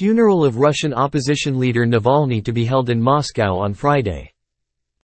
Funeral of Russian opposition leader Navalny to be held in Moscow on Friday.